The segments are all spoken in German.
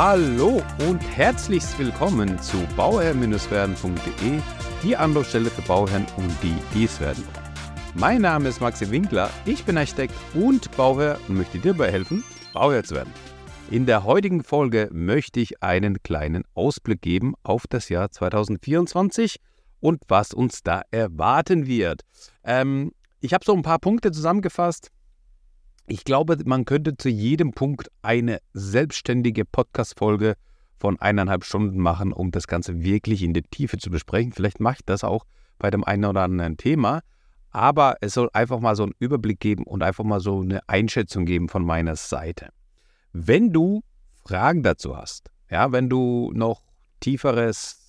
Hallo und herzlich willkommen zu bauherr-werden.de, die Anlaufstelle für Bauherren und die, die es werden. Mein Name ist Maxi Winkler, ich bin Architekt und Bauherr und möchte dir dabei helfen, Bauherr zu werden. In der heutigen Folge möchte ich einen kleinen Ausblick geben auf das Jahr 2024 und was uns da erwarten wird. Ähm, ich habe so ein paar Punkte zusammengefasst. Ich glaube, man könnte zu jedem Punkt eine selbstständige Podcast-Folge von eineinhalb Stunden machen, um das Ganze wirklich in die Tiefe zu besprechen. Vielleicht mache ich das auch bei dem einen oder anderen Thema. Aber es soll einfach mal so einen Überblick geben und einfach mal so eine Einschätzung geben von meiner Seite. Wenn du Fragen dazu hast, ja, wenn du noch tieferes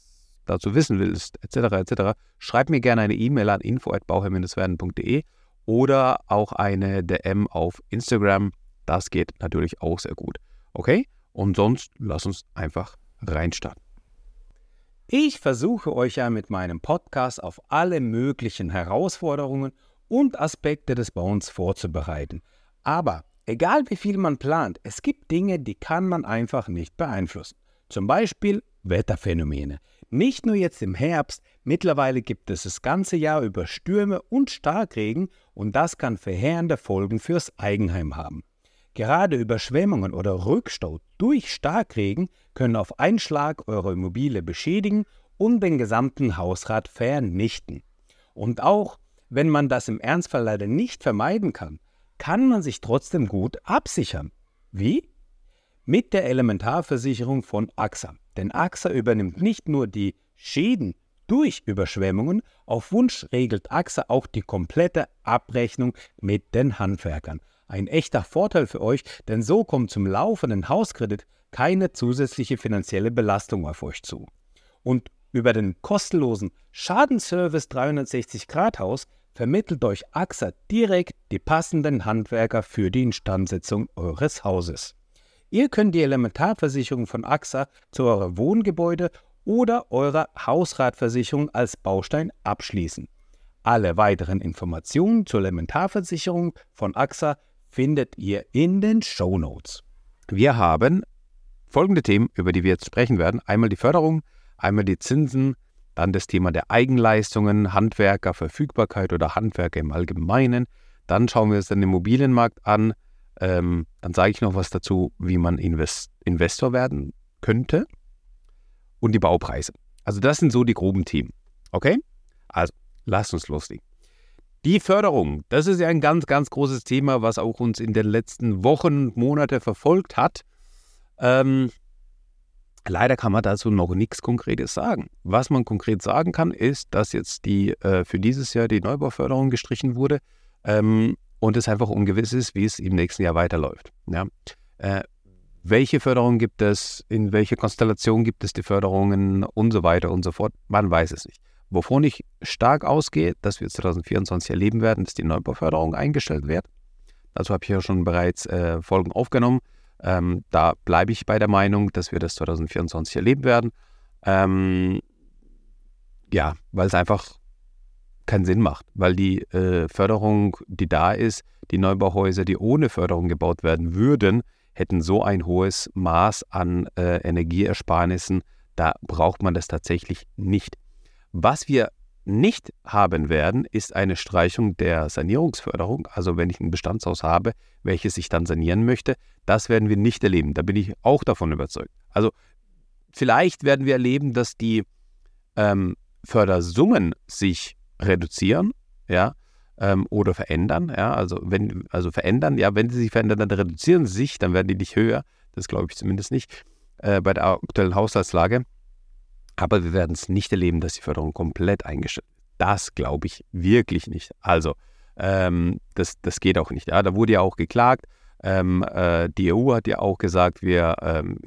dazu wissen willst, etc., etc., schreib mir gerne eine E-Mail an info@bauherr-werden.de oder auch eine DM auf Instagram. Das geht natürlich auch sehr gut. Okay? Und sonst lass uns einfach reinstarten. Ich versuche euch ja mit meinem Podcast auf alle möglichen Herausforderungen und Aspekte des Bauens vorzubereiten. Aber egal wie viel man plant, es gibt Dinge, die kann man einfach nicht beeinflussen. Zum Beispiel Wetterphänomene. Nicht nur jetzt im Herbst, mittlerweile gibt es das ganze Jahr über Stürme und Starkregen und das kann verheerende Folgen fürs Eigenheim haben. Gerade Überschwemmungen oder Rückstau durch Starkregen können auf einen Schlag eure Immobilie beschädigen und den gesamten Hausrat vernichten. Und auch wenn man das im Ernstfall leider nicht vermeiden kann, kann man sich trotzdem gut absichern. Wie? Mit der Elementarversicherung von AXA. Denn AXA übernimmt nicht nur die Schäden durch Überschwemmungen, auf Wunsch regelt AXA auch die komplette Abrechnung mit den Handwerkern. Ein echter Vorteil für euch, denn so kommt zum laufenden Hauskredit keine zusätzliche finanzielle Belastung auf euch zu. Und über den kostenlosen Schadenservice 360 Grad Haus vermittelt euch AXA direkt die passenden Handwerker für die Instandsetzung eures Hauses. Ihr könnt die Elementarversicherung von AXA zu eurem Wohngebäude oder eurer Hausratversicherung als Baustein abschließen. Alle weiteren Informationen zur Elementarversicherung von AXA findet ihr in den Show Notes. Wir haben folgende Themen, über die wir jetzt sprechen werden. Einmal die Förderung, einmal die Zinsen, dann das Thema der Eigenleistungen, Handwerker, Verfügbarkeit oder Handwerker im Allgemeinen. Dann schauen wir uns den Immobilienmarkt an. Ähm, dann sage ich noch was dazu, wie man Invest Investor werden könnte. Und die Baupreise. Also das sind so die groben Themen. Okay? Also, lasst uns loslegen. Die Förderung, das ist ja ein ganz, ganz großes Thema, was auch uns in den letzten Wochen, Monate verfolgt hat. Ähm, leider kann man dazu noch nichts Konkretes sagen. Was man konkret sagen kann, ist, dass jetzt die äh, für dieses Jahr die Neubauförderung gestrichen wurde ähm, und es einfach ungewiss ist, wie es im nächsten Jahr weiterläuft. Ja? Äh, welche Förderung gibt es, in welcher Konstellation gibt es die Förderungen und so weiter und so fort, man weiß es nicht. Wovon ich stark ausgehe, dass wir 2024 erleben werden, dass die Neubauförderung eingestellt wird. Dazu habe ich ja schon bereits äh, Folgen aufgenommen. Ähm, da bleibe ich bei der Meinung, dass wir das 2024 erleben werden. Ähm, ja, weil es einfach keinen Sinn macht, weil die äh, Förderung, die da ist, die Neubauhäuser, die ohne Förderung gebaut werden würden, hätten so ein hohes Maß an äh, Energieersparnissen, da braucht man das tatsächlich nicht. Was wir nicht haben werden, ist eine Streichung der Sanierungsförderung. Also wenn ich ein Bestandshaus habe, welches ich dann sanieren möchte, das werden wir nicht erleben. Da bin ich auch davon überzeugt. Also vielleicht werden wir erleben, dass die ähm, Fördersummen sich reduzieren, ja, ähm, oder verändern, ja, also wenn, also verändern, ja, wenn sie sich verändern, dann reduzieren sie sich, dann werden die nicht höher. Das glaube ich zumindest nicht äh, bei der aktuellen Haushaltslage. Aber wir werden es nicht erleben, dass die Förderung komplett eingestellt wird. Das glaube ich wirklich nicht. Also, ähm, das, das geht auch nicht. Ja, da wurde ja auch geklagt. Ähm, äh, die EU hat ja auch gesagt, wir ähm,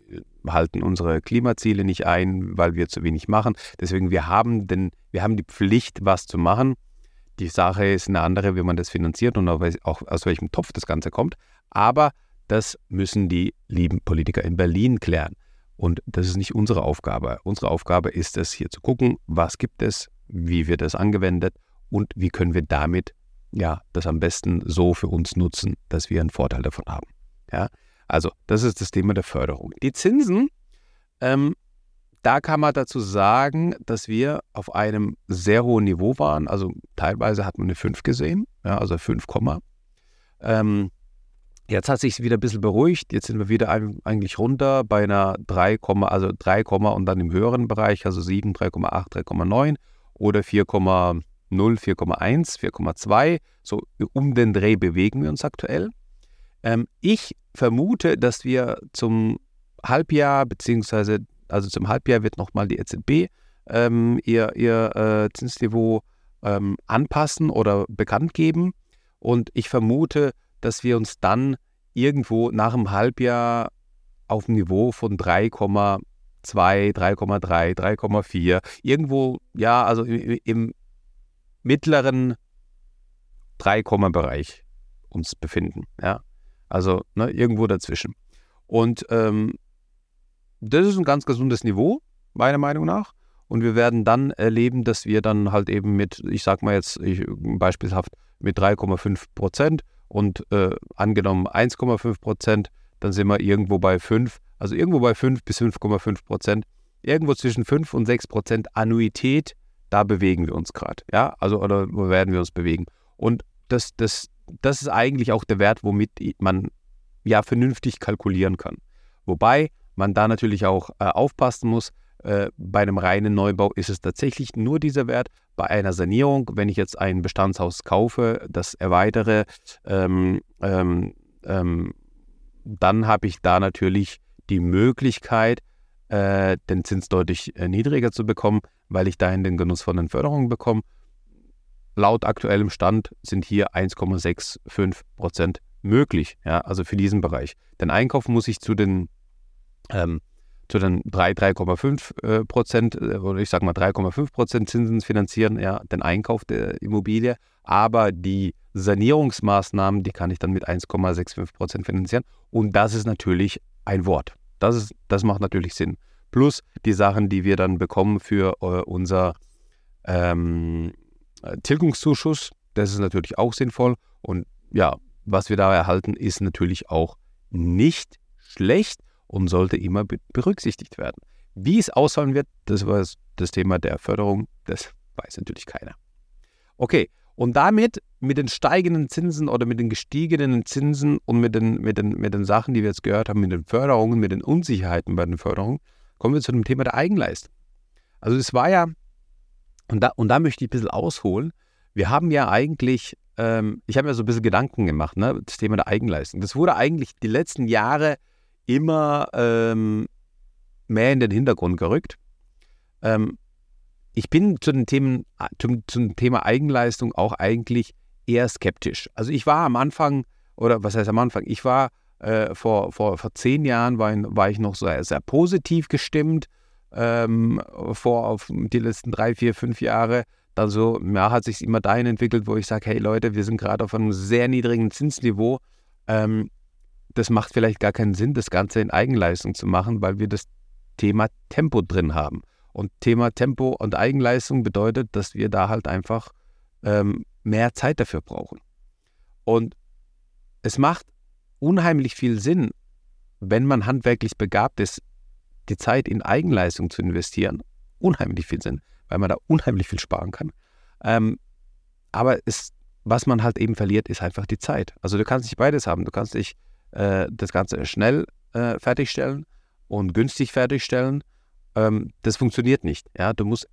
halten unsere Klimaziele nicht ein, weil wir zu wenig machen. Deswegen, wir haben, den, wir haben die Pflicht, was zu machen. Die Sache ist eine andere, wie man das finanziert und auch aus welchem Topf das Ganze kommt. Aber das müssen die lieben Politiker in Berlin klären. Und das ist nicht unsere Aufgabe. Unsere Aufgabe ist es, hier zu gucken, was gibt es, wie wird es angewendet und wie können wir damit ja das am besten so für uns nutzen, dass wir einen Vorteil davon haben. Ja, Also, das ist das Thema der Förderung. Die Zinsen, ähm, da kann man dazu sagen, dass wir auf einem sehr hohen Niveau waren. Also teilweise hat man eine 5 gesehen, ja, also 5, ähm, jetzt hat sich wieder ein bisschen beruhigt. Jetzt sind wir wieder eigentlich runter bei einer 3, also 3, und dann im höheren Bereich, also 7, 3,8, 3,9 oder 4,0, 4,1, 4,2. So um den Dreh bewegen wir uns aktuell. Ähm, ich vermute, dass wir zum Halbjahr, beziehungsweise also zum Halbjahr wird nochmal die EZB ähm, ihr, ihr äh, Zinsniveau ähm, anpassen oder bekannt geben. Und ich vermute, dass wir uns dann irgendwo nach einem Halbjahr auf dem Niveau von 3,2, 3,3, 3,4, irgendwo, ja, also im, im mittleren 3-Bereich uns befinden. Ja, also ne, irgendwo dazwischen. Und ähm, das ist ein ganz gesundes Niveau, meiner Meinung nach. Und wir werden dann erleben, dass wir dann halt eben mit, ich sag mal jetzt ich, beispielhaft mit 3,5 Prozent und äh, angenommen 1,5 Prozent, dann sind wir irgendwo bei 5, also irgendwo bei 5 bis 5,5 Prozent. Irgendwo zwischen 5 und 6 Prozent Annuität, da bewegen wir uns gerade. Ja, also oder werden wir uns bewegen. Und das, das, das ist eigentlich auch der Wert, womit man ja vernünftig kalkulieren kann. Wobei man da natürlich auch äh, aufpassen muss. Äh, bei einem reinen Neubau ist es tatsächlich nur dieser Wert. Bei einer Sanierung, wenn ich jetzt ein Bestandshaus kaufe, das erweitere, ähm, ähm, ähm, dann habe ich da natürlich die Möglichkeit, äh, den Zins deutlich äh, niedriger zu bekommen, weil ich dahin den Genuss von den Förderungen bekomme. Laut aktuellem Stand sind hier 1,65 Prozent möglich, ja, also für diesen Bereich. Den Einkauf muss ich zu den ähm, zu den 3, 3,5 äh, Prozent äh, oder ich sage mal 3,5 Prozent Zinsen finanzieren, ja, den Einkauf der Immobilie. Aber die Sanierungsmaßnahmen, die kann ich dann mit 1,65 Prozent finanzieren. Und das ist natürlich ein Wort. Das, ist, das macht natürlich Sinn. Plus die Sachen, die wir dann bekommen für äh, unser ähm, Tilgungszuschuss, das ist natürlich auch sinnvoll. Und ja, was wir da erhalten, ist natürlich auch nicht schlecht und sollte immer berücksichtigt werden. Wie es ausfallen wird, das war das Thema der Förderung, das weiß natürlich keiner. Okay, und damit mit den steigenden Zinsen oder mit den gestiegenen Zinsen und mit den, mit, den, mit den Sachen, die wir jetzt gehört haben, mit den Förderungen, mit den Unsicherheiten bei den Förderungen, kommen wir zu dem Thema der Eigenleistung. Also es war ja, und da, und da möchte ich ein bisschen ausholen, wir haben ja eigentlich, ähm, ich habe mir so ein bisschen Gedanken gemacht, ne, das Thema der Eigenleistung. Das wurde eigentlich die letzten Jahre immer ähm, mehr in den Hintergrund gerückt. Ähm, ich bin zu den Themen, zum, zum Thema Eigenleistung auch eigentlich eher skeptisch. Also ich war am Anfang, oder was heißt am Anfang, ich war äh, vor, vor, vor zehn Jahren war, war ich noch sehr, sehr positiv gestimmt. Ähm, vor auf die letzten drei, vier, fünf Jahre. Dann so, ja, hat sich immer dahin entwickelt, wo ich sage, hey Leute, wir sind gerade auf einem sehr niedrigen Zinsniveau. Ähm, das macht vielleicht gar keinen Sinn, das Ganze in Eigenleistung zu machen, weil wir das Thema Tempo drin haben. Und Thema Tempo und Eigenleistung bedeutet, dass wir da halt einfach ähm, mehr Zeit dafür brauchen. Und es macht unheimlich viel Sinn, wenn man handwerklich begabt ist, die Zeit in Eigenleistung zu investieren. Unheimlich viel Sinn, weil man da unheimlich viel sparen kann. Ähm, aber es, was man halt eben verliert, ist einfach die Zeit. Also du kannst nicht beides haben. Du kannst dich äh, das Ganze schnell äh, fertigstellen und günstig fertigstellen. Ähm, das funktioniert nicht. Ja? Du musst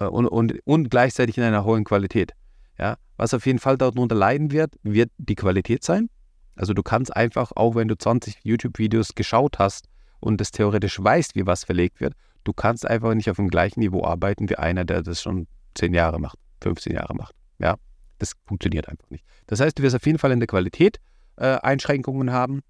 äh, und, und, und gleichzeitig in einer hohen Qualität. Ja? Was auf jeden Fall darunter leiden wird, wird die Qualität sein. Also du kannst einfach, auch wenn du 20 YouTube-Videos geschaut hast und das theoretisch weißt, wie was verlegt wird, du kannst einfach nicht auf dem gleichen Niveau arbeiten wie einer, der das schon 10 Jahre macht, 15 Jahre macht. Ja, das funktioniert einfach nicht. Das heißt, du wirst auf jeden Fall in der Qualität äh, Einschränkungen haben.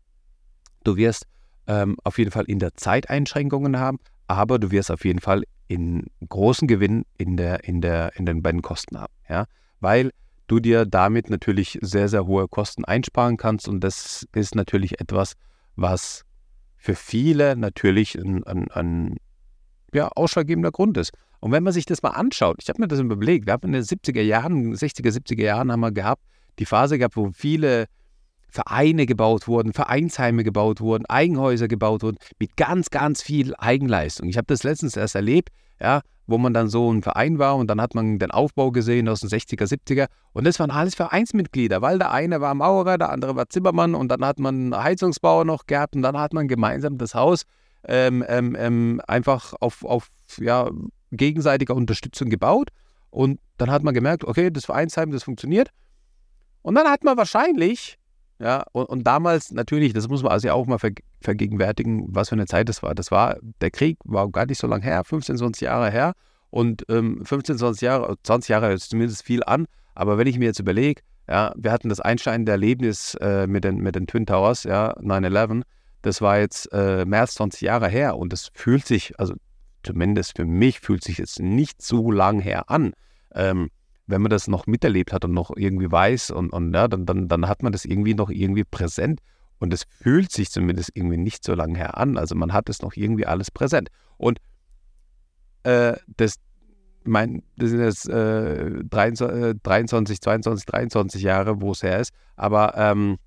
Du wirst ähm, auf jeden Fall in der Zeit Einschränkungen haben, aber du wirst auf jeden Fall in großen Gewinn in, der, in, der, in den beiden Kosten haben. Ja? Weil du dir damit natürlich sehr, sehr hohe Kosten einsparen kannst und das ist natürlich etwas, was für viele natürlich ein, ein, ein ja, ausschlaggebender Grund ist. Und wenn man sich das mal anschaut, ich habe mir das überlegt, wir haben in den 70er Jahren, 60er, 70er Jahren haben wir gehabt, die Phase gehabt, wo viele Vereine gebaut wurden, Vereinsheime gebaut wurden, Eigenhäuser gebaut wurden, mit ganz, ganz viel Eigenleistung. Ich habe das letztens erst erlebt, ja, wo man dann so ein Verein war und dann hat man den Aufbau gesehen aus den 60er, 70er und das waren alles Vereinsmitglieder, weil der eine war Maurer, der andere war Zimmermann und dann hat man Heizungsbauer noch gehabt und dann hat man gemeinsam das Haus ähm, ähm, ähm, einfach auf, auf ja, gegenseitiger Unterstützung gebaut und dann hat man gemerkt, okay, das Vereinsheim, das funktioniert und dann hat man wahrscheinlich ja, und, und, damals natürlich, das muss man also auch mal vergegenwärtigen, was für eine Zeit das war. Das war, der Krieg war gar nicht so lange her, 15, 20 Jahre her. Und ähm, 15, 20 Jahre, 20 Jahre ist zumindest viel an. Aber wenn ich mir jetzt überlege, ja, wir hatten das einschneidende Erlebnis äh, mit, den, mit den Twin Towers, ja, 9-11. Das war jetzt äh, mehr als 20 Jahre her und das fühlt sich, also zumindest für mich, fühlt sich jetzt nicht so lang her an. Ähm, wenn man das noch miterlebt hat und noch irgendwie weiß und, und ja, dann, dann, dann hat man das irgendwie noch irgendwie präsent und es fühlt sich zumindest irgendwie nicht so lange her an. Also man hat es noch irgendwie alles präsent. Und äh, das, mein, das sind jetzt äh, 23, 23, 22, 23 Jahre, wo es her ist, aber ähm,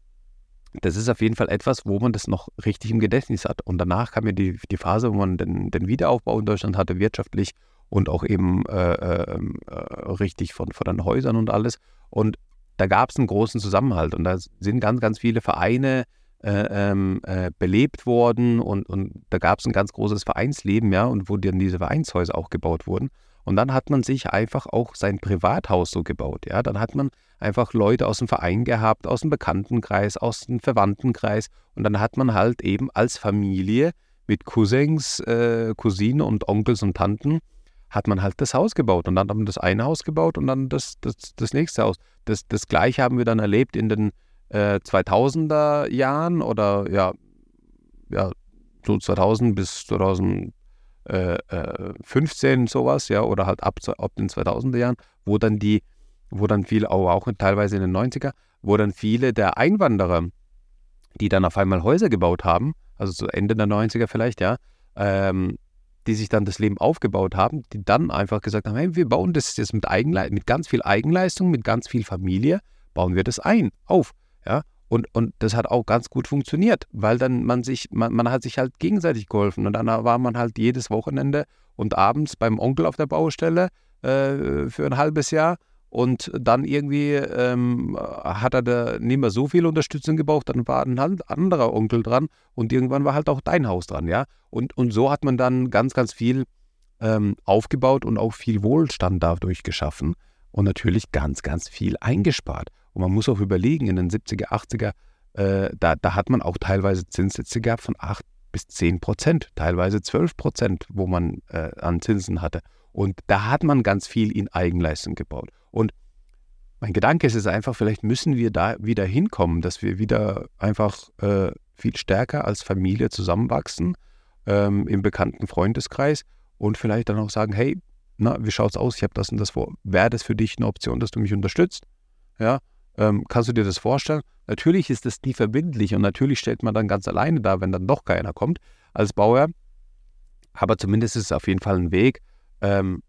das ist auf jeden Fall etwas, wo man das noch richtig im Gedächtnis hat. Und danach kam ja die, die Phase, wo man den, den Wiederaufbau in Deutschland hatte, wirtschaftlich und auch eben äh, ähm, äh, richtig von, von den Häusern und alles. Und da gab es einen großen Zusammenhalt und da sind ganz, ganz viele Vereine äh, ähm, äh, belebt worden und, und da gab es ein ganz großes Vereinsleben, ja, und wo dann diese Vereinshäuser auch gebaut wurden. Und dann hat man sich einfach auch sein Privathaus so gebaut, ja. Dann hat man einfach Leute aus dem Verein gehabt, aus dem Bekanntenkreis, aus dem Verwandtenkreis und dann hat man halt eben als Familie mit Cousins, äh, Cousinen und Onkels und Tanten hat man halt das Haus gebaut und dann haben wir das eine Haus gebaut und dann das, das, das nächste Haus. Das, das gleiche haben wir dann erlebt in den äh, 2000er Jahren oder ja, ja, so 2000 bis 2015 äh, sowas, ja, oder halt ab, ab den 2000er Jahren, wo dann die, wo dann viele, auch, teilweise in den 90er, wo dann viele der Einwanderer, die dann auf einmal Häuser gebaut haben, also zu Ende der 90er vielleicht, ja, ähm, die sich dann das Leben aufgebaut haben, die dann einfach gesagt haben, hey, wir bauen das jetzt mit, Eigenle mit ganz viel Eigenleistung, mit ganz viel Familie, bauen wir das ein, auf. Ja? Und, und das hat auch ganz gut funktioniert, weil dann man sich, man, man hat sich halt gegenseitig geholfen und dann war man halt jedes Wochenende und abends beim Onkel auf der Baustelle äh, für ein halbes Jahr und dann irgendwie ähm, hat er da nicht mehr so viel Unterstützung gebraucht, dann war ein anderer Onkel dran und irgendwann war halt auch dein Haus dran, ja. Und, und so hat man dann ganz, ganz viel ähm, aufgebaut und auch viel Wohlstand dadurch geschaffen und natürlich ganz, ganz viel eingespart. Und man muss auch überlegen, in den 70er, 80er, äh, da, da hat man auch teilweise Zinssätze gehabt von 8 bis 10 Prozent, teilweise 12 Prozent, wo man äh, an Zinsen hatte. Und da hat man ganz viel in Eigenleistung gebaut. Und mein Gedanke ist es einfach, vielleicht müssen wir da wieder hinkommen, dass wir wieder einfach äh, viel stärker als Familie zusammenwachsen ähm, im bekannten Freundeskreis und vielleicht dann auch sagen, hey, na, wie schaut's aus? Ich habe das und das vor. Wäre das für dich eine Option, dass du mich unterstützt? Ja, ähm, kannst du dir das vorstellen? Natürlich ist das nie verbindlich und natürlich stellt man dann ganz alleine da, wenn dann doch keiner kommt als Bauer. Aber zumindest ist es auf jeden Fall ein Weg, ähm,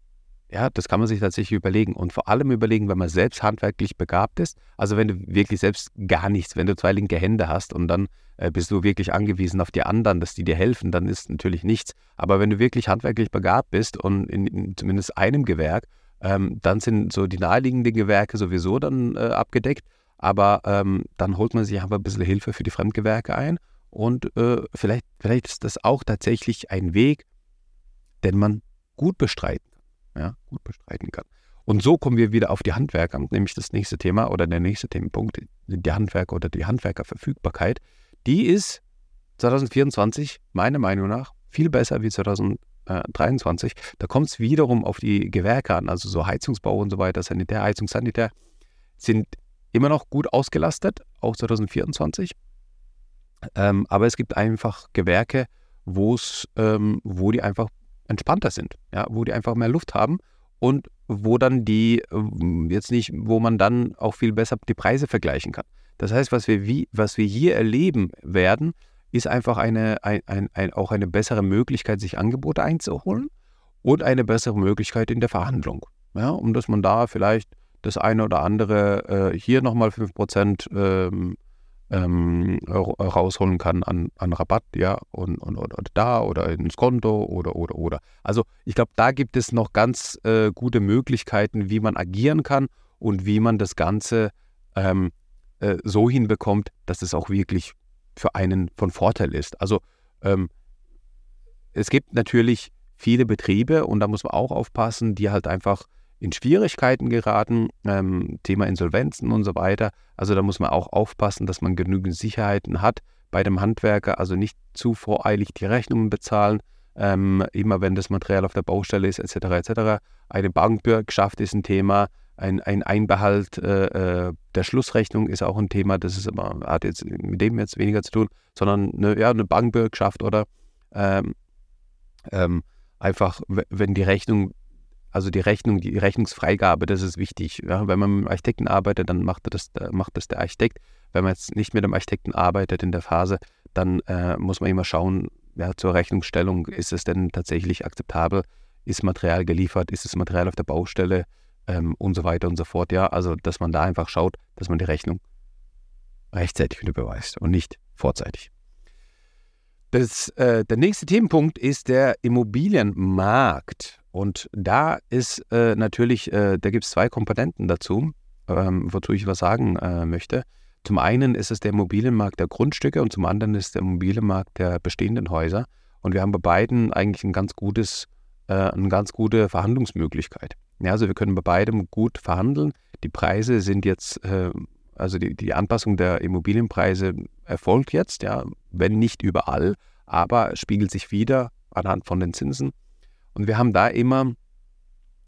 ja, das kann man sich tatsächlich überlegen. Und vor allem überlegen, wenn man selbst handwerklich begabt ist. Also wenn du wirklich selbst gar nichts, wenn du zwei linke Hände hast und dann äh, bist du wirklich angewiesen auf die anderen, dass die dir helfen, dann ist natürlich nichts. Aber wenn du wirklich handwerklich begabt bist und in, in zumindest einem Gewerk, ähm, dann sind so die naheliegenden Gewerke sowieso dann äh, abgedeckt. Aber ähm, dann holt man sich einfach ein bisschen Hilfe für die Fremdgewerke ein. Und äh, vielleicht, vielleicht ist das auch tatsächlich ein Weg, den man gut bestreiten kann. Ja, gut bestreiten kann. Und so kommen wir wieder auf die Handwerker, nämlich das nächste Thema oder der nächste Themenpunkt, die Handwerker oder die Handwerkerverfügbarkeit. Die ist 2024 meiner Meinung nach viel besser wie 2023. Da kommt es wiederum auf die Gewerke an, also so Heizungsbau und so weiter, Sanitär, Heizung, Sanitär, sind immer noch gut ausgelastet, auch 2024. Ähm, aber es gibt einfach Gewerke, ähm, wo die einfach entspannter sind, ja, wo die einfach mehr Luft haben und wo dann die äh, jetzt nicht, wo man dann auch viel besser die Preise vergleichen kann. Das heißt, was wir, wie, was wir hier erleben werden, ist einfach eine, ein, ein, ein, auch eine bessere Möglichkeit, sich Angebote einzuholen und eine bessere Möglichkeit in der Verhandlung. Ja, um dass man da vielleicht das eine oder andere äh, hier nochmal 5% ähm, ähm, rausholen kann an, an Rabatt, ja, und, und, und, und, da oder ins Konto oder, oder, oder. Also ich glaube, da gibt es noch ganz äh, gute Möglichkeiten, wie man agieren kann und wie man das Ganze ähm, äh, so hinbekommt, dass es auch wirklich für einen von Vorteil ist. Also ähm, es gibt natürlich viele Betriebe und da muss man auch aufpassen, die halt einfach in Schwierigkeiten geraten, ähm, Thema Insolvenzen und so weiter. Also da muss man auch aufpassen, dass man genügend Sicherheiten hat bei dem Handwerker, also nicht zu voreilig die Rechnungen bezahlen, ähm, immer wenn das Material auf der Baustelle ist, etc. etc. Eine Bankbürgschaft ist ein Thema, ein, ein Einbehalt äh, äh, der Schlussrechnung ist auch ein Thema, das ist aber, hat jetzt mit dem jetzt weniger zu tun, sondern eine, ja, eine Bankbürgschaft oder ähm, ähm, einfach, wenn die Rechnung also die Rechnung, die Rechnungsfreigabe, das ist wichtig. Ja, wenn man mit dem Architekten arbeitet, dann macht das, macht das der Architekt. Wenn man jetzt nicht mit dem Architekten arbeitet in der Phase, dann äh, muss man immer schauen, ja, zur Rechnungsstellung, ist es denn tatsächlich akzeptabel? Ist Material geliefert? Ist das Material auf der Baustelle? Ähm, und so weiter und so fort. Ja, also dass man da einfach schaut, dass man die Rechnung rechtzeitig wieder beweist und nicht vorzeitig. Das, äh, der nächste Themenpunkt ist der Immobilienmarkt. Und da ist äh, natürlich, äh, da gibt es zwei Komponenten dazu, ähm, wozu ich was sagen äh, möchte. Zum einen ist es der Immobilienmarkt der Grundstücke und zum anderen ist der Immobilienmarkt der bestehenden Häuser. Und wir haben bei beiden eigentlich ein ganz gutes, äh, eine ganz gute Verhandlungsmöglichkeit. Ja, also wir können bei beidem gut verhandeln. Die Preise sind jetzt, äh, also die, die Anpassung der Immobilienpreise erfolgt jetzt, ja, wenn nicht überall, aber spiegelt sich wieder anhand von den Zinsen. Und wir haben da immer,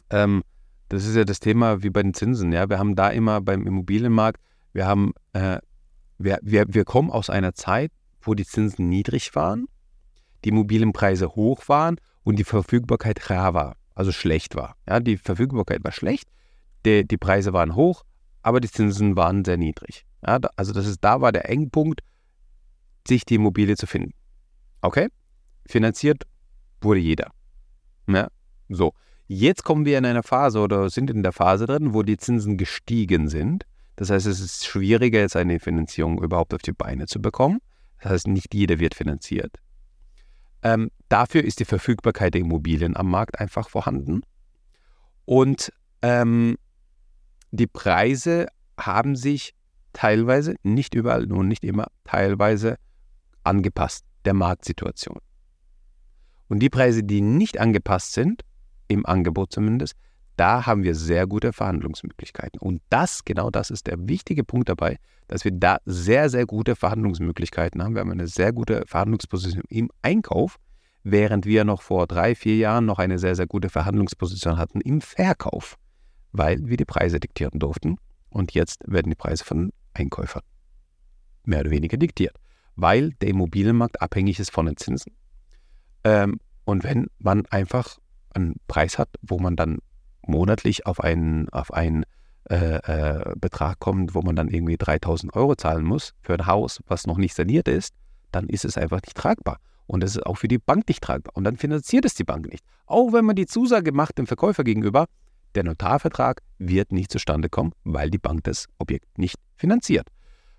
ähm, das ist ja das Thema wie bei den Zinsen, ja, wir haben da immer beim Immobilienmarkt, wir haben, äh, wir, wir, wir kommen aus einer Zeit, wo die Zinsen niedrig waren, die Immobilienpreise hoch waren und die Verfügbarkeit rar war, also schlecht war. Ja, die Verfügbarkeit war schlecht, die, die Preise waren hoch, aber die Zinsen waren sehr niedrig. Ja, also das ist, da war der Engpunkt, sich die Immobilie zu finden. Okay? Finanziert wurde jeder. Ja, so. Jetzt kommen wir in eine Phase oder sind in der Phase drin, wo die Zinsen gestiegen sind. Das heißt, es ist schwieriger, jetzt eine Finanzierung überhaupt auf die Beine zu bekommen. Das heißt, nicht jeder wird finanziert. Ähm, dafür ist die Verfügbarkeit der Immobilien am Markt einfach vorhanden. Und ähm, die Preise haben sich teilweise, nicht überall, nur nicht immer, teilweise angepasst der Marktsituation. Und die Preise, die nicht angepasst sind, im Angebot zumindest, da haben wir sehr gute Verhandlungsmöglichkeiten. Und das, genau das ist der wichtige Punkt dabei, dass wir da sehr, sehr gute Verhandlungsmöglichkeiten haben. Wir haben eine sehr gute Verhandlungsposition im Einkauf, während wir noch vor drei, vier Jahren noch eine sehr, sehr gute Verhandlungsposition hatten im Verkauf, weil wir die Preise diktieren durften. Und jetzt werden die Preise von Einkäufern mehr oder weniger diktiert, weil der Immobilienmarkt abhängig ist von den Zinsen. Ähm, und wenn man einfach einen Preis hat, wo man dann monatlich auf einen, auf einen äh, äh, Betrag kommt, wo man dann irgendwie 3000 Euro zahlen muss für ein Haus, was noch nicht saniert ist, dann ist es einfach nicht tragbar. Und es ist auch für die Bank nicht tragbar. Und dann finanziert es die Bank nicht. Auch wenn man die Zusage macht dem Verkäufer gegenüber, der Notarvertrag wird nicht zustande kommen, weil die Bank das Objekt nicht finanziert.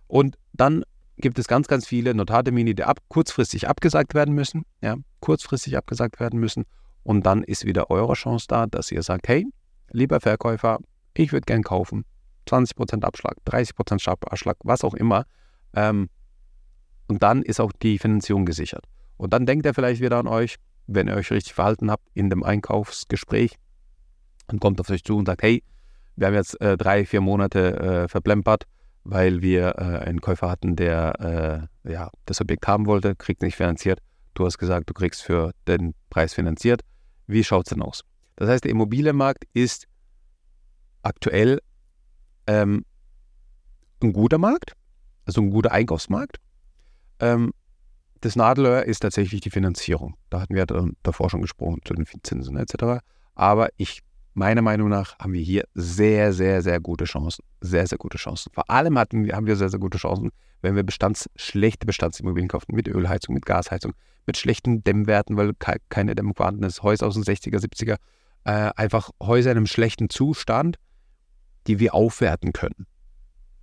Und dann gibt es ganz, ganz viele Notartermine, die ab, kurzfristig abgesagt werden müssen. Ja, kurzfristig abgesagt werden müssen. Und dann ist wieder eure Chance da, dass ihr sagt, hey, lieber Verkäufer, ich würde gern kaufen. 20% Abschlag, 30% Abschlag, was auch immer. Ähm, und dann ist auch die Finanzierung gesichert. Und dann denkt er vielleicht wieder an euch, wenn ihr euch richtig verhalten habt in dem Einkaufsgespräch und kommt auf euch zu und sagt, hey, wir haben jetzt äh, drei, vier Monate äh, verplempert weil wir äh, einen Käufer hatten, der äh, ja, das Objekt haben wollte, kriegt nicht finanziert. Du hast gesagt, du kriegst für den Preis finanziert. Wie schaut es denn aus? Das heißt, der Immobilienmarkt ist aktuell ähm, ein guter Markt, also ein guter Einkaufsmarkt. Ähm, das Nadelöhr ist tatsächlich die Finanzierung. Da hatten wir davor schon gesprochen zu den Zinsen etc. Aber ich meiner Meinung nach haben wir hier sehr, sehr, sehr gute Chancen. Sehr, sehr gute Chancen. Vor allem hatten haben wir sehr, sehr gute Chancen, wenn wir Bestands, schlechte Bestandsimmobilien kaufen, mit Ölheizung, mit Gasheizung, mit schlechten Dämmwerten, weil keine Dämmung vorhanden ist, Häuser aus den 60er, 70er, äh, einfach Häuser in einem schlechten Zustand, die wir aufwerten können.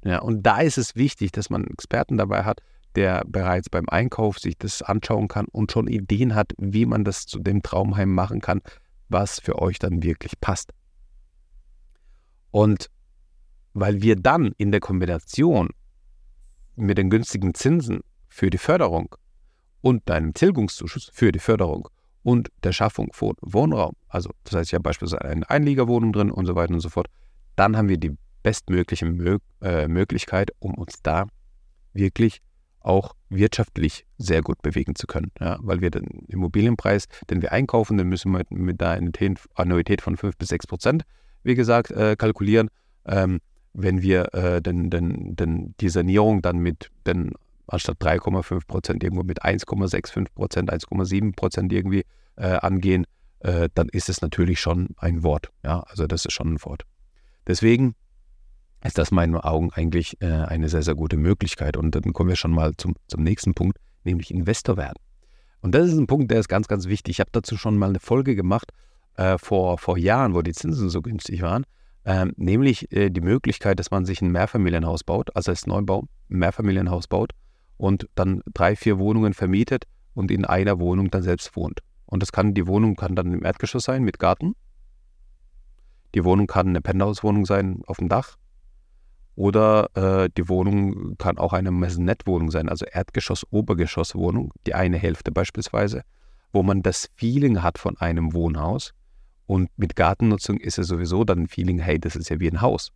Ja, und da ist es wichtig, dass man einen Experten dabei hat, der bereits beim Einkauf sich das anschauen kann und schon Ideen hat, wie man das zu dem Traumheim machen kann, was für euch dann wirklich passt. Und weil wir dann in der Kombination mit den günstigen Zinsen für die Förderung und deinem Tilgungszuschuss für die Förderung und der Schaffung von Wohnraum, also das heißt, ich habe beispielsweise eine Einliegerwohnung drin und so weiter und so fort, dann haben wir die bestmögliche Mö äh, Möglichkeit, um uns da wirklich auch wirtschaftlich sehr gut bewegen zu können. Ja, weil wir den Immobilienpreis, den wir einkaufen, den müssen wir mit einer Annuität von 5 bis 6 Prozent, wie gesagt, äh, kalkulieren. Ähm, wenn wir äh, den, den, den, die Sanierung dann mit den anstatt 3,5 Prozent irgendwo mit 1,65 Prozent, 1,7 Prozent irgendwie äh, angehen, äh, dann ist es natürlich schon ein Wort. Ja, also das ist schon ein Wort. Deswegen ist das in meinen Augen eigentlich äh, eine sehr, sehr gute Möglichkeit. Und dann kommen wir schon mal zum, zum nächsten Punkt, nämlich Investor werden. Und das ist ein Punkt, der ist ganz, ganz wichtig. Ich habe dazu schon mal eine Folge gemacht äh, vor, vor Jahren, wo die Zinsen so günstig waren. Ähm, nämlich äh, die Möglichkeit, dass man sich ein Mehrfamilienhaus baut, also als Neubau ein Mehrfamilienhaus baut und dann drei, vier Wohnungen vermietet und in einer Wohnung dann selbst wohnt. Und das kann, die Wohnung kann dann im Erdgeschoss sein mit Garten. Die Wohnung kann eine Penthouse-Wohnung sein auf dem Dach oder äh, die Wohnung kann auch eine Maisonette-Wohnung sein, also Erdgeschoss-Obergeschoss-Wohnung, die eine Hälfte beispielsweise, wo man das Feeling hat von einem Wohnhaus. Und mit Gartennutzung ist es sowieso dann ein Feeling, hey, das ist ja wie ein Haus.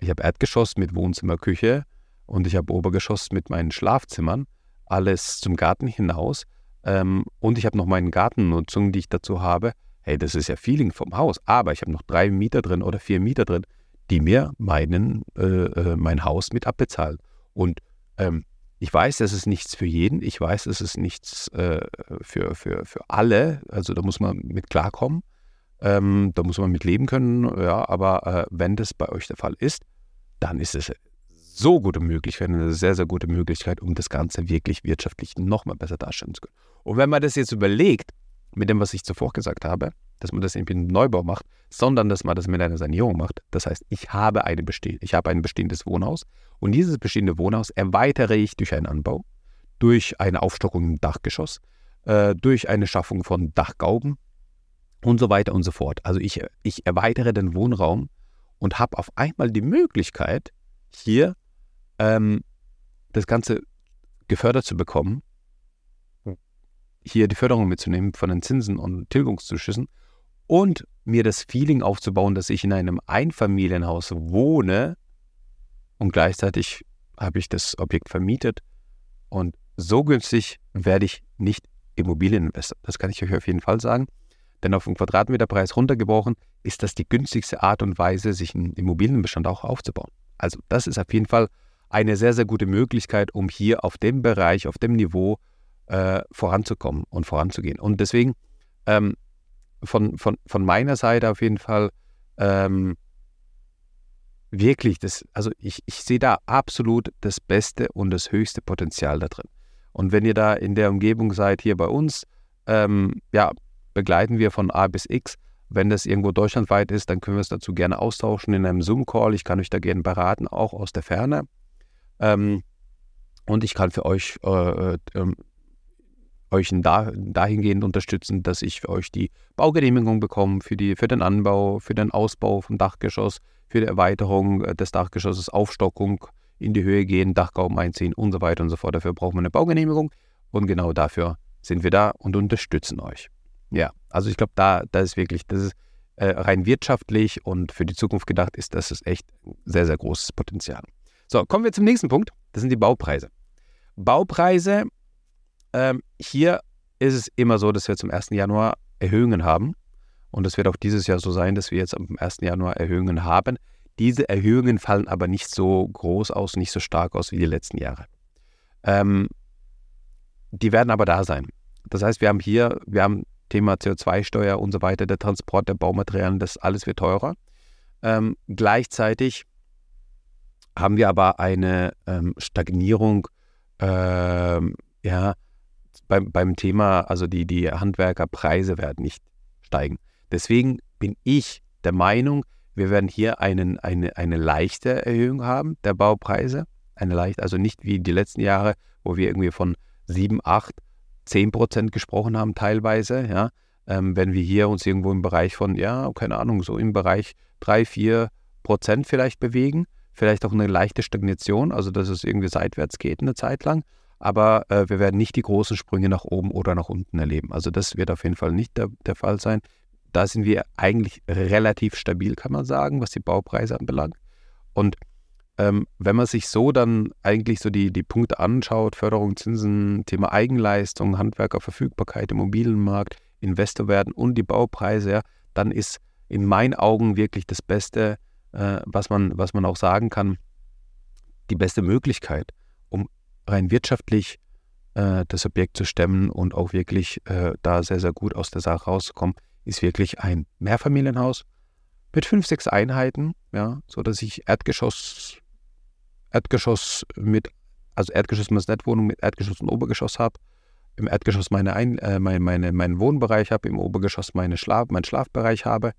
Ich habe Erdgeschoss mit Wohnzimmer, Küche und ich habe Obergeschoss mit meinen Schlafzimmern, alles zum Garten hinaus. Ähm, und ich habe noch meine Gartennutzung, die ich dazu habe. Hey, das ist ja Feeling vom Haus, aber ich habe noch drei Mieter drin oder vier Mieter drin die mir meinen, äh, äh, mein Haus mit abbezahlen. Und ähm, ich weiß, das ist nichts für jeden. Ich weiß, das ist nichts äh, für, für, für alle. Also da muss man mit klarkommen. Ähm, da muss man mit leben können. Ja, aber äh, wenn das bei euch der Fall ist, dann ist es so gute Möglichkeit, eine sehr, sehr gute Möglichkeit, um das Ganze wirklich wirtschaftlich nochmal besser darstellen zu können. Und wenn man das jetzt überlegt, mit dem, was ich zuvor gesagt habe, dass man das irgendwie im Neubau macht, sondern dass man das mit einer Sanierung macht. Das heißt, ich habe, eine beste ich habe ein bestehendes Wohnhaus und dieses bestehende Wohnhaus erweitere ich durch einen Anbau, durch eine Aufstockung im Dachgeschoss, äh, durch eine Schaffung von Dachgauben und so weiter und so fort. Also ich, ich erweitere den Wohnraum und habe auf einmal die Möglichkeit, hier ähm, das Ganze gefördert zu bekommen, hier die Förderung mitzunehmen von den Zinsen und Tilgungszuschüssen und mir das Feeling aufzubauen, dass ich in einem Einfamilienhaus wohne und gleichzeitig habe ich das Objekt vermietet und so günstig werde ich nicht Immobilieninvestor. Das kann ich euch auf jeden Fall sagen. Denn auf den Quadratmeterpreis runtergebrochen ist das die günstigste Art und Weise, sich einen Immobilienbestand auch aufzubauen. Also das ist auf jeden Fall eine sehr, sehr gute Möglichkeit, um hier auf dem Bereich, auf dem Niveau äh, voranzukommen und voranzugehen. Und deswegen ähm, von, von, von meiner Seite auf jeden Fall ähm, wirklich das, also ich, ich sehe da absolut das beste und das höchste Potenzial da drin. Und wenn ihr da in der Umgebung seid, hier bei uns, ähm, ja, begleiten wir von A bis X. Wenn das irgendwo deutschlandweit ist, dann können wir es dazu gerne austauschen in einem Zoom-Call. Ich kann euch da gerne beraten, auch aus der Ferne. Ähm, und ich kann für euch äh, äh, euch da, dahingehend unterstützen, dass ich für euch die Baugenehmigung bekomme für, die, für den Anbau, für den Ausbau vom Dachgeschoss, für die Erweiterung äh, des Dachgeschosses, Aufstockung, in die Höhe gehen, Dachgauben einziehen und so weiter und so fort. Dafür brauchen wir eine Baugenehmigung und genau dafür sind wir da und unterstützen euch. Ja, also ich glaube, da, da ist wirklich, das ist äh, rein wirtschaftlich und für die Zukunft gedacht, ist das ist echt sehr, sehr großes Potenzial. So, kommen wir zum nächsten Punkt. Das sind die Baupreise. Baupreise ähm, hier ist es immer so, dass wir zum 1. Januar Erhöhungen haben. Und es wird auch dieses Jahr so sein, dass wir jetzt am 1. Januar Erhöhungen haben. Diese Erhöhungen fallen aber nicht so groß aus, nicht so stark aus wie die letzten Jahre. Ähm, die werden aber da sein. Das heißt, wir haben hier, wir haben Thema CO2-Steuer und so weiter, der Transport der Baumaterialien, das alles wird teurer. Ähm, gleichzeitig haben wir aber eine ähm, Stagnierung ähm, ja, beim, beim Thema, also die, die Handwerkerpreise werden nicht steigen. Deswegen bin ich der Meinung, Wir werden hier einen, eine, eine leichte Erhöhung haben der Baupreise. Eine leichte, also nicht wie die letzten Jahre, wo wir irgendwie von 7, 8, 10 Prozent gesprochen haben teilweise. Ja. Ähm, wenn wir hier uns irgendwo im Bereich von, ja, keine Ahnung, so im Bereich 3, 4 Prozent vielleicht bewegen. Vielleicht auch eine leichte Stagnation, also dass es irgendwie seitwärts geht eine Zeit lang. Aber äh, wir werden nicht die großen Sprünge nach oben oder nach unten erleben. Also das wird auf jeden Fall nicht der, der Fall sein. Da sind wir eigentlich relativ stabil, kann man sagen, was die Baupreise anbelangt. Und ähm, wenn man sich so dann eigentlich so die, die Punkte anschaut, Förderung, Zinsen, Thema Eigenleistung, Handwerkerverfügbarkeit, Immobilienmarkt, Investor werden und die Baupreise, ja, dann ist in meinen Augen wirklich das Beste, äh, was, man, was man auch sagen kann, die beste Möglichkeit, um rein wirtschaftlich äh, das Objekt zu stemmen und auch wirklich äh, da sehr, sehr gut aus der Sache rauszukommen, ist wirklich ein Mehrfamilienhaus mit fünf, sechs Einheiten, ja, so dass ich Erdgeschoss, Erdgeschoss mit, also Erdgeschoss Maisonette-Wohnung mit Erdgeschoss und Obergeschoss habe, im Erdgeschoss meine Ein, äh, mein, meine, meinen Wohnbereich habe, im Obergeschoss meine Schlaf, meinen Schlafbereich habe,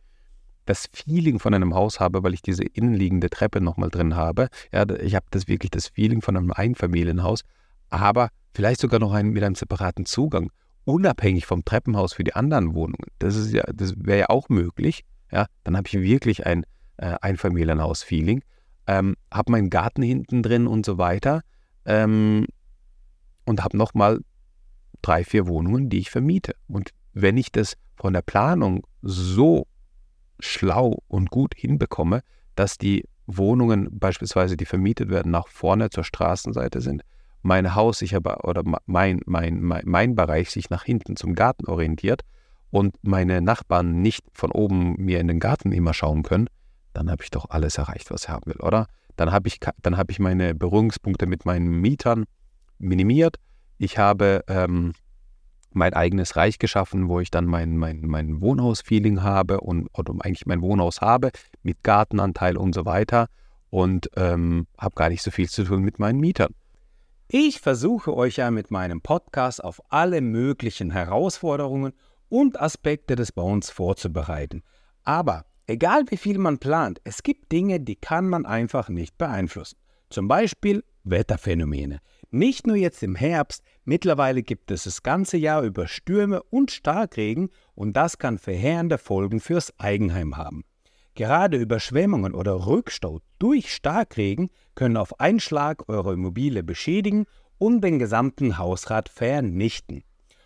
das Feeling von einem Haus habe, weil ich diese innenliegende Treppe nochmal drin habe. Ja, ich habe das wirklich das Feeling von einem Einfamilienhaus, aber vielleicht sogar noch einen, mit einem separaten Zugang, unabhängig vom Treppenhaus für die anderen Wohnungen. Das ist ja, das wäre ja auch möglich. Ja, dann habe ich wirklich ein äh, Einfamilienhaus-Feeling, ähm, habe meinen Garten hinten drin und so weiter ähm, und habe nochmal drei, vier Wohnungen, die ich vermiete. Und wenn ich das von der Planung so schlau und gut hinbekomme, dass die Wohnungen beispielsweise, die vermietet werden, nach vorne zur Straßenseite sind, mein Haus sich aber oder mein, mein, mein, mein Bereich sich nach hinten zum Garten orientiert und meine Nachbarn nicht von oben mir in den Garten immer schauen können, dann habe ich doch alles erreicht, was ich haben will, oder? Dann habe ich, dann hab ich meine Berührungspunkte mit meinen Mietern minimiert. Ich habe ähm, mein eigenes Reich geschaffen, wo ich dann mein, mein, mein Wohnhaus-Feeling habe und oder eigentlich mein Wohnhaus habe mit Gartenanteil und so weiter und ähm, habe gar nicht so viel zu tun mit meinen Mietern. Ich versuche euch ja mit meinem Podcast auf alle möglichen Herausforderungen und Aspekte des Bauens vorzubereiten. Aber egal wie viel man plant, es gibt Dinge, die kann man einfach nicht beeinflussen. Zum Beispiel Wetterphänomene. Nicht nur jetzt im Herbst, mittlerweile gibt es das ganze Jahr über Stürme und Starkregen und das kann verheerende Folgen fürs Eigenheim haben. Gerade Überschwemmungen oder Rückstau durch Starkregen können auf einen Schlag eure Immobilie beschädigen und den gesamten Hausrat vernichten.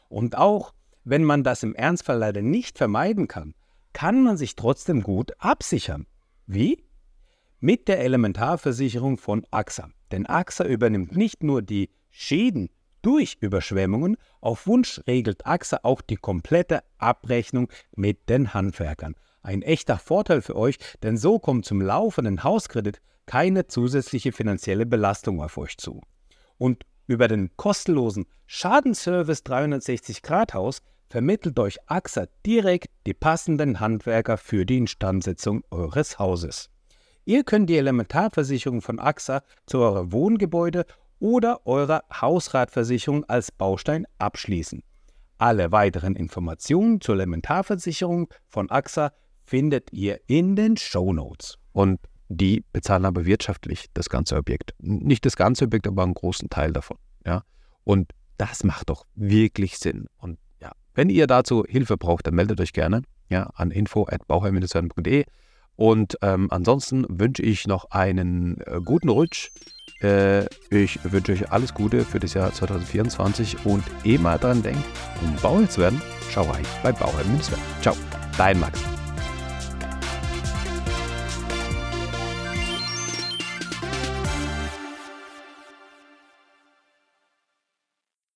Und auch wenn man das im Ernstfall leider nicht vermeiden kann, kann man sich trotzdem gut absichern. Wie? Mit der Elementarversicherung von AXA. Denn AXA übernimmt nicht nur die Schäden durch Überschwemmungen, auf Wunsch regelt AXA auch die komplette Abrechnung mit den Handwerkern. Ein echter Vorteil für euch, denn so kommt zum laufenden Hauskredit keine zusätzliche finanzielle Belastung auf euch zu. Und über den kostenlosen Schadenservice 360 Grad Haus vermittelt euch AXA direkt die passenden Handwerker für die Instandsetzung eures Hauses. Ihr könnt die Elementarversicherung von AXA zu eurem Wohngebäude oder eurer Hausratversicherung als Baustein abschließen. Alle weiteren Informationen zur Elementarversicherung von AXA findet ihr in den Show Notes. Und die bezahlen aber wirtschaftlich das ganze Objekt. Nicht das ganze Objekt, aber einen großen Teil davon. Ja? Und das macht doch wirklich Sinn. Und ja, wenn ihr dazu Hilfe braucht, dann meldet euch gerne ja, an info.bauherr-werden.de. Und ähm, ansonsten wünsche ich noch einen äh, guten Rutsch. Äh, ich wünsche euch alles Gute für das Jahr 2024 und eh mal dran denkt, um Bauherr zu werden, schau rein bei Bauherr Münzwerk. Ciao, dein Max.